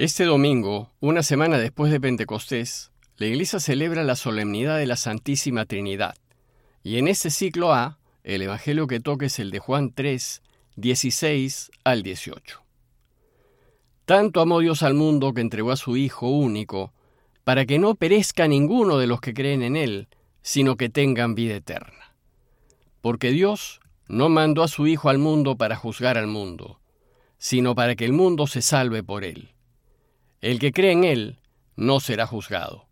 Este domingo, una semana después de Pentecostés, la Iglesia celebra la solemnidad de la Santísima Trinidad. Y en este ciclo A, el Evangelio que toca es el de Juan 3, 16 al 18. Tanto amó Dios al mundo que entregó a su Hijo único, para que no perezca ninguno de los que creen en Él, sino que tengan vida eterna. Porque Dios no mandó a su Hijo al mundo para juzgar al mundo, sino para que el mundo se salve por Él. El que cree en Él no será juzgado.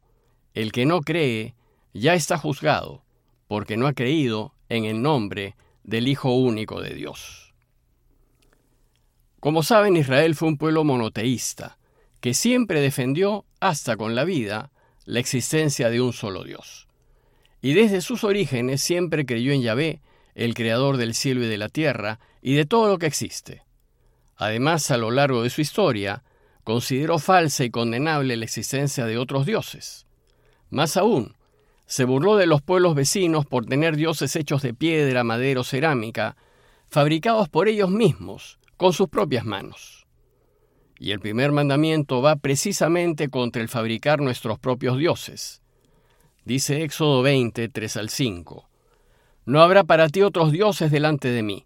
El que no cree ya está juzgado, porque no ha creído en el nombre del Hijo único de Dios. Como saben, Israel fue un pueblo monoteísta, que siempre defendió, hasta con la vida, la existencia de un solo Dios. Y desde sus orígenes siempre creyó en Yahvé, el creador del cielo y de la tierra, y de todo lo que existe. Además, a lo largo de su historia, consideró falsa y condenable la existencia de otros dioses. Más aún, se burló de los pueblos vecinos por tener dioses hechos de piedra, madera o cerámica, fabricados por ellos mismos, con sus propias manos. Y el primer mandamiento va precisamente contra el fabricar nuestros propios dioses. Dice Éxodo 20, 3 al 5. No habrá para ti otros dioses delante de mí.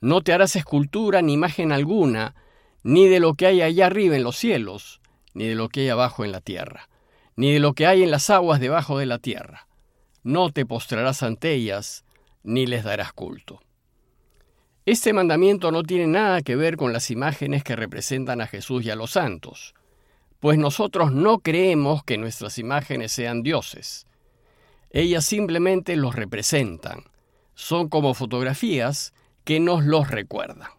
No te harás escultura ni imagen alguna, ni de lo que hay allá arriba en los cielos, ni de lo que hay abajo en la tierra, ni de lo que hay en las aguas debajo de la tierra. No te postrarás ante ellas, ni les darás culto. Este mandamiento no tiene nada que ver con las imágenes que representan a Jesús y a los santos, pues nosotros no creemos que nuestras imágenes sean dioses. Ellas simplemente los representan, son como fotografías que nos los recuerdan.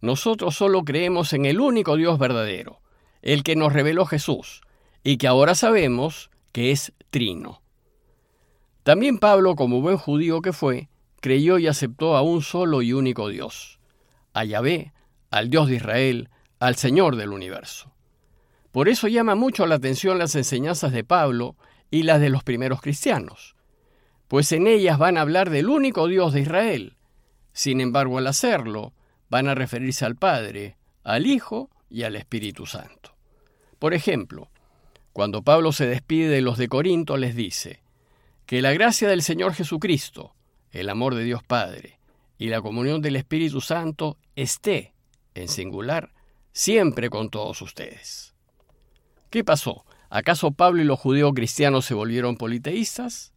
Nosotros solo creemos en el único Dios verdadero, el que nos reveló Jesús, y que ahora sabemos que es trino. También Pablo, como buen judío que fue, creyó y aceptó a un solo y único Dios, a Yahvé, al Dios de Israel, al Señor del universo. Por eso llama mucho la atención las enseñanzas de Pablo y las de los primeros cristianos, pues en ellas van a hablar del único Dios de Israel. Sin embargo, al hacerlo, van a referirse al Padre, al Hijo y al Espíritu Santo. Por ejemplo, cuando Pablo se despide de los de Corinto, les dice, que la gracia del Señor Jesucristo, el amor de Dios Padre y la comunión del Espíritu Santo esté, en singular, siempre con todos ustedes. ¿Qué pasó? ¿Acaso Pablo y los judíos cristianos se volvieron politeístas?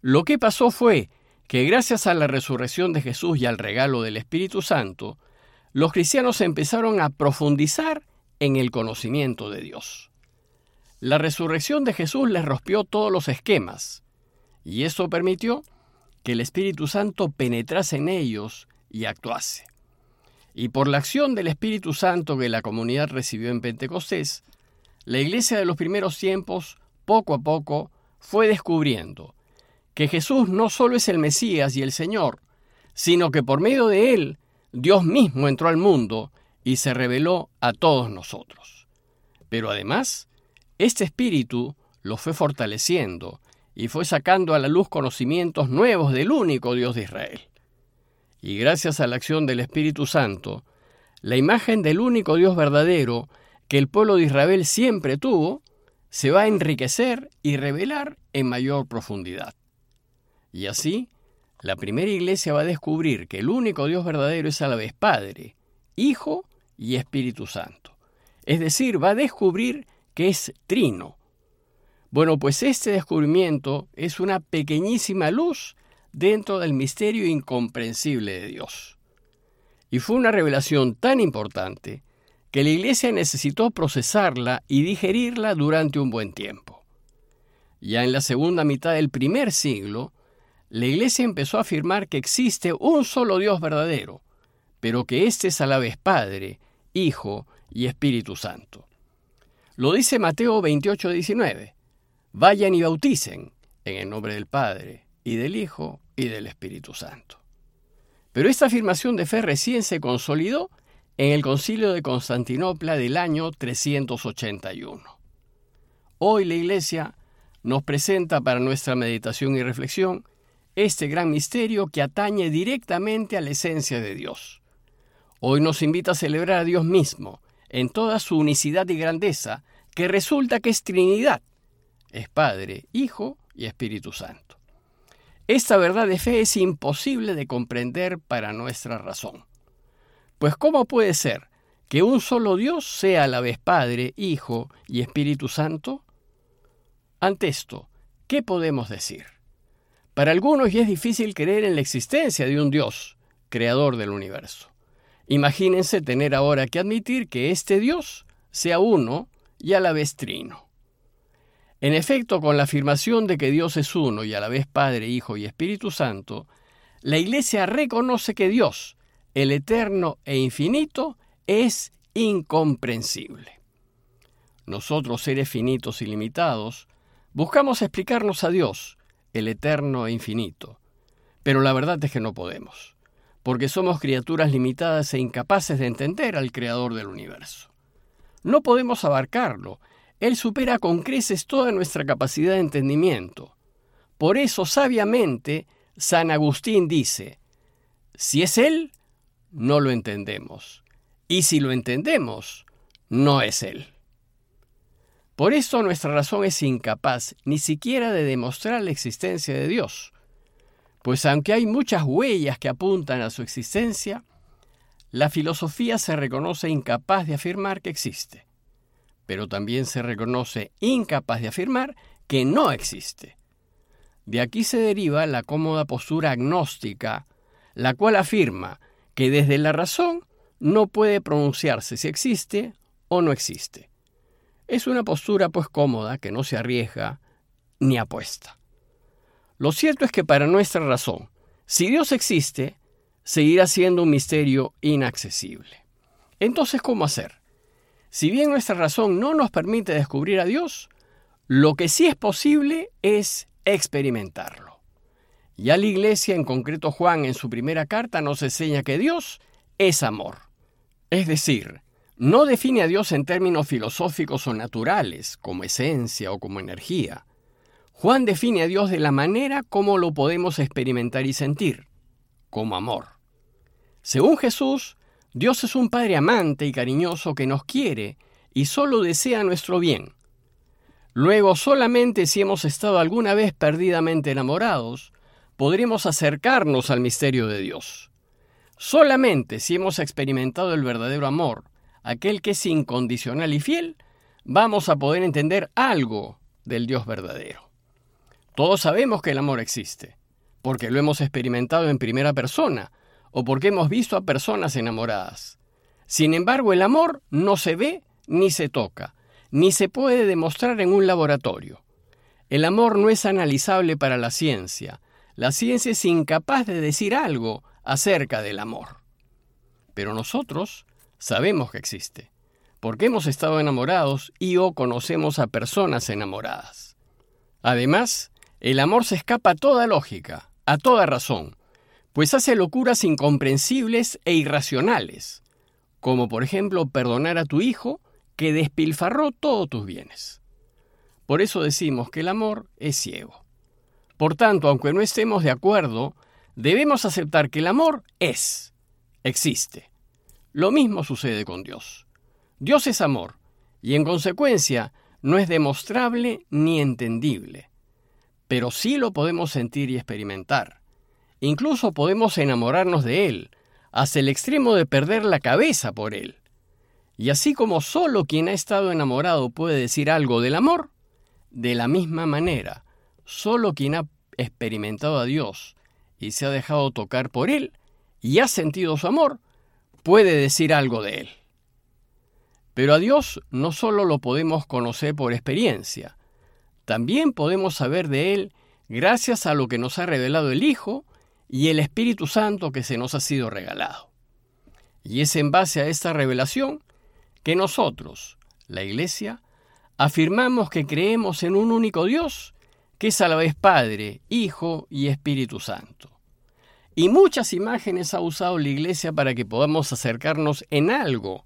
Lo que pasó fue que gracias a la resurrección de Jesús y al regalo del Espíritu Santo, los cristianos empezaron a profundizar en el conocimiento de Dios. La resurrección de Jesús les rompió todos los esquemas, y eso permitió que el Espíritu Santo penetrase en ellos y actuase. Y por la acción del Espíritu Santo que la comunidad recibió en Pentecostés, la iglesia de los primeros tiempos, poco a poco, fue descubriendo que Jesús no solo es el Mesías y el Señor, sino que por medio de él Dios mismo entró al mundo y se reveló a todos nosotros. Pero además, este espíritu lo fue fortaleciendo y fue sacando a la luz conocimientos nuevos del único Dios de Israel. Y gracias a la acción del Espíritu Santo, la imagen del único Dios verdadero que el pueblo de Israel siempre tuvo, se va a enriquecer y revelar en mayor profundidad. Y así, la primera iglesia va a descubrir que el único Dios verdadero es a la vez Padre, Hijo y Espíritu Santo. Es decir, va a descubrir que es trino. Bueno, pues este descubrimiento es una pequeñísima luz dentro del misterio incomprensible de Dios. Y fue una revelación tan importante que la iglesia necesitó procesarla y digerirla durante un buen tiempo. Ya en la segunda mitad del primer siglo, la Iglesia empezó a afirmar que existe un solo Dios verdadero, pero que éste es a la vez Padre, Hijo y Espíritu Santo. Lo dice Mateo 28, 19. Vayan y bauticen en el nombre del Padre, y del Hijo, y del Espíritu Santo. Pero esta afirmación de fe recién se consolidó en el concilio de Constantinopla del año 381. Hoy la Iglesia nos presenta para nuestra meditación y reflexión este gran misterio que atañe directamente a la esencia de Dios. Hoy nos invita a celebrar a Dios mismo, en toda su unicidad y grandeza, que resulta que es Trinidad. Es Padre, Hijo y Espíritu Santo. Esta verdad de fe es imposible de comprender para nuestra razón. Pues ¿cómo puede ser que un solo Dios sea a la vez Padre, Hijo y Espíritu Santo? Ante esto, ¿qué podemos decir? Para algunos ya es difícil creer en la existencia de un Dios, creador del universo. Imagínense tener ahora que admitir que este Dios sea uno y a la vez trino. En efecto, con la afirmación de que Dios es uno y a la vez Padre, Hijo y Espíritu Santo, la Iglesia reconoce que Dios, el eterno e infinito, es incomprensible. Nosotros, seres finitos y limitados, buscamos explicarnos a Dios, el eterno e infinito, pero la verdad es que no podemos porque somos criaturas limitadas e incapaces de entender al Creador del universo. No podemos abarcarlo, Él supera con creces toda nuestra capacidad de entendimiento. Por eso, sabiamente, San Agustín dice, si es Él, no lo entendemos, y si lo entendemos, no es Él. Por eso nuestra razón es incapaz ni siquiera de demostrar la existencia de Dios, pues aunque hay muchas huellas que apuntan a su existencia, la filosofía se reconoce incapaz de afirmar que existe, pero también se reconoce incapaz de afirmar que no existe. De aquí se deriva la cómoda postura agnóstica, la cual afirma que desde la razón no puede pronunciarse si existe o no existe. Es una postura pues cómoda que no se arriesga ni apuesta. Lo cierto es que para nuestra razón, si Dios existe, seguirá siendo un misterio inaccesible. Entonces, ¿cómo hacer? Si bien nuestra razón no nos permite descubrir a Dios, lo que sí es posible es experimentarlo. Ya la Iglesia, en concreto Juan en su primera carta, nos enseña que Dios es amor. Es decir, no define a Dios en términos filosóficos o naturales, como esencia o como energía, Juan define a Dios de la manera como lo podemos experimentar y sentir, como amor. Según Jesús, Dios es un Padre amante y cariñoso que nos quiere y solo desea nuestro bien. Luego, solamente si hemos estado alguna vez perdidamente enamorados, podremos acercarnos al misterio de Dios. Solamente si hemos experimentado el verdadero amor, aquel que es incondicional y fiel, vamos a poder entender algo del Dios verdadero. Todos sabemos que el amor existe, porque lo hemos experimentado en primera persona o porque hemos visto a personas enamoradas. Sin embargo, el amor no se ve ni se toca, ni se puede demostrar en un laboratorio. El amor no es analizable para la ciencia. La ciencia es incapaz de decir algo acerca del amor. Pero nosotros sabemos que existe, porque hemos estado enamorados y o conocemos a personas enamoradas. Además, el amor se escapa a toda lógica, a toda razón, pues hace locuras incomprensibles e irracionales, como por ejemplo perdonar a tu hijo que despilfarró todos tus bienes. Por eso decimos que el amor es ciego. Por tanto, aunque no estemos de acuerdo, debemos aceptar que el amor es, existe. Lo mismo sucede con Dios. Dios es amor, y en consecuencia no es demostrable ni entendible pero sí lo podemos sentir y experimentar. Incluso podemos enamorarnos de Él, hasta el extremo de perder la cabeza por Él. Y así como solo quien ha estado enamorado puede decir algo del amor, de la misma manera, solo quien ha experimentado a Dios y se ha dejado tocar por Él y ha sentido su amor, puede decir algo de Él. Pero a Dios no solo lo podemos conocer por experiencia, también podemos saber de Él gracias a lo que nos ha revelado el Hijo y el Espíritu Santo que se nos ha sido regalado. Y es en base a esta revelación que nosotros, la Iglesia, afirmamos que creemos en un único Dios, que es a la vez Padre, Hijo y Espíritu Santo. Y muchas imágenes ha usado la Iglesia para que podamos acercarnos en algo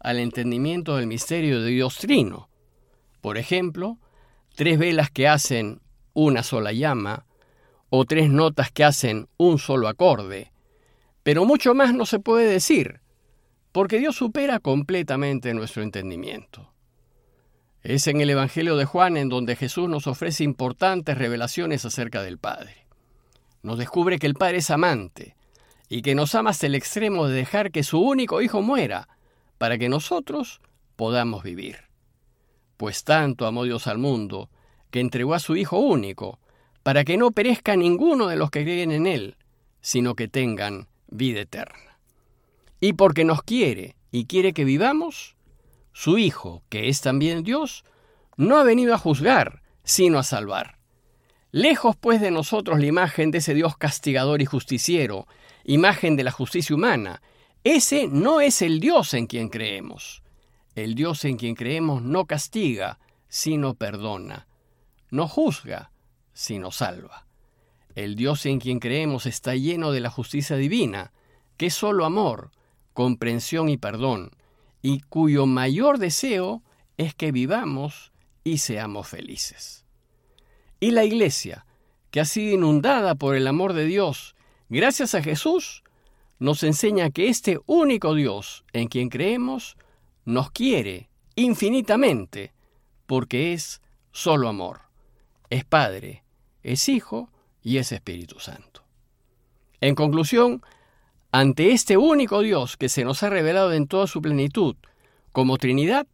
al entendimiento del misterio de Dios Trino. Por ejemplo, tres velas que hacen una sola llama, o tres notas que hacen un solo acorde. Pero mucho más no se puede decir, porque Dios supera completamente nuestro entendimiento. Es en el Evangelio de Juan en donde Jesús nos ofrece importantes revelaciones acerca del Padre. Nos descubre que el Padre es amante y que nos ama hasta el extremo de dejar que su único Hijo muera para que nosotros podamos vivir. Pues tanto amó Dios al mundo que entregó a su Hijo único, para que no perezca ninguno de los que creen en Él, sino que tengan vida eterna. Y porque nos quiere y quiere que vivamos, su Hijo, que es también Dios, no ha venido a juzgar, sino a salvar. Lejos pues de nosotros la imagen de ese Dios castigador y justiciero, imagen de la justicia humana. Ese no es el Dios en quien creemos. El Dios en quien creemos no castiga, sino perdona. No juzga, sino salva. El Dios en quien creemos está lleno de la justicia divina, que es solo amor, comprensión y perdón, y cuyo mayor deseo es que vivamos y seamos felices. Y la Iglesia, que ha sido inundada por el amor de Dios, gracias a Jesús, nos enseña que este único Dios en quien creemos nos quiere infinitamente, porque es solo amor. Es Padre, es Hijo y es Espíritu Santo. En conclusión, ante este único Dios que se nos ha revelado en toda su plenitud, como Trinidad,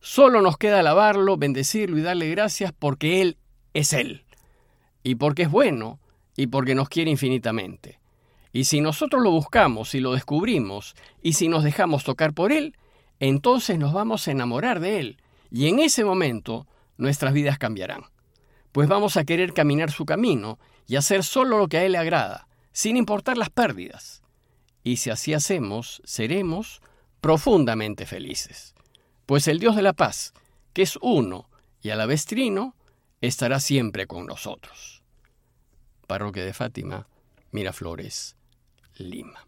solo nos queda alabarlo, bendecirlo y darle gracias porque Él es Él, y porque es bueno, y porque nos quiere infinitamente. Y si nosotros lo buscamos y lo descubrimos, y si nos dejamos tocar por Él, entonces nos vamos a enamorar de Él, y en ese momento nuestras vidas cambiarán. Pues vamos a querer caminar su camino y hacer solo lo que a Él le agrada, sin importar las pérdidas y si así hacemos, seremos profundamente felices. Pues el Dios de la paz, que es uno y a la vez trino, estará siempre con nosotros. Parroquia de Fátima, Miraflores, Lima.